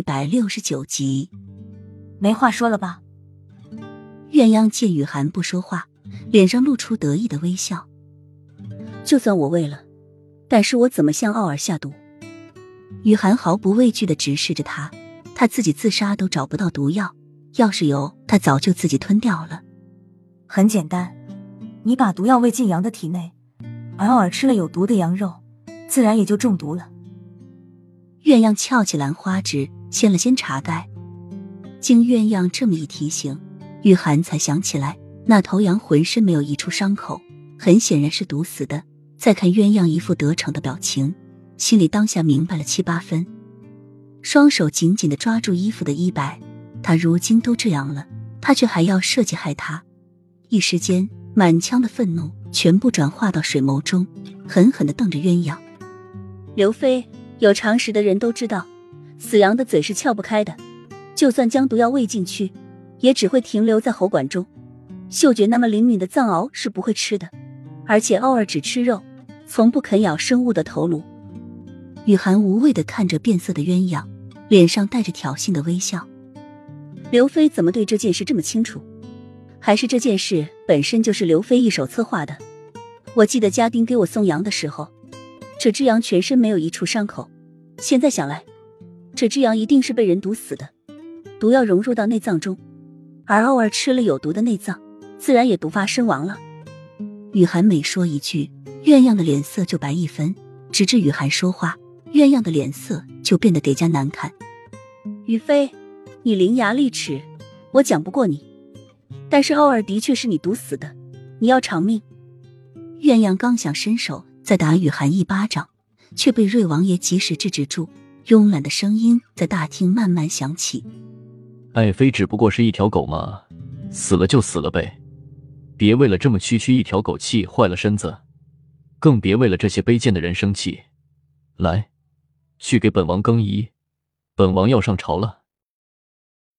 一百六十九集，没话说了吧？鸳鸯见雨涵不说话，脸上露出得意的微笑。就算我喂了，但是我怎么向奥尔下毒？雨涵毫不畏惧的直视着他，他自己自杀都找不到毒药，要是有，他早就自己吞掉了。很简单，你把毒药喂进羊的体内，而奥尔吃了有毒的羊肉，自然也就中毒了。鸳鸯翘起兰花指，掀了掀茶盖。经鸳鸯这么一提醒，玉涵才想起来，那头羊浑身没有一处伤口，很显然是毒死的。再看鸳鸯一副得逞的表情，心里当下明白了七八分。双手紧紧的抓住衣服的衣摆，他如今都这样了，他却还要设计害他。一时间，满腔的愤怒全部转化到水眸中，狠狠的瞪着鸳鸯。刘飞。有常识的人都知道，死羊的嘴是撬不开的，就算将毒药喂进去，也只会停留在喉管中。嗅觉那么灵敏的藏獒是不会吃的，而且偶尔只吃肉，从不肯咬生物的头颅。雨涵无畏的看着变色的鸳鸯，脸上带着挑衅的微笑。刘飞怎么对这件事这么清楚？还是这件事本身就是刘飞一手策划的？我记得家丁给我送羊的时候。这只羊全身没有一处伤口，现在想来，这只羊一定是被人毒死的，毒药融入到内脏中，而奥尔吃了有毒的内脏，自然也毒发身亡了。雨涵每说一句，鸳鸯的脸色就白一分，直至雨涵说话，鸳鸯的脸色就变得得加难看。雨飞，你伶牙俐齿，我讲不过你，但是奥尔的确是你毒死的，你要偿命。鸳鸯刚想伸手。再打雨涵一巴掌，却被瑞王爷及时制止住。慵懒的声音在大厅慢慢响起：“爱妃只不过是一条狗嘛，死了就死了呗，别为了这么区区一条狗气坏了身子，更别为了这些卑贱的人生气。来，去给本王更衣，本王要上朝了。”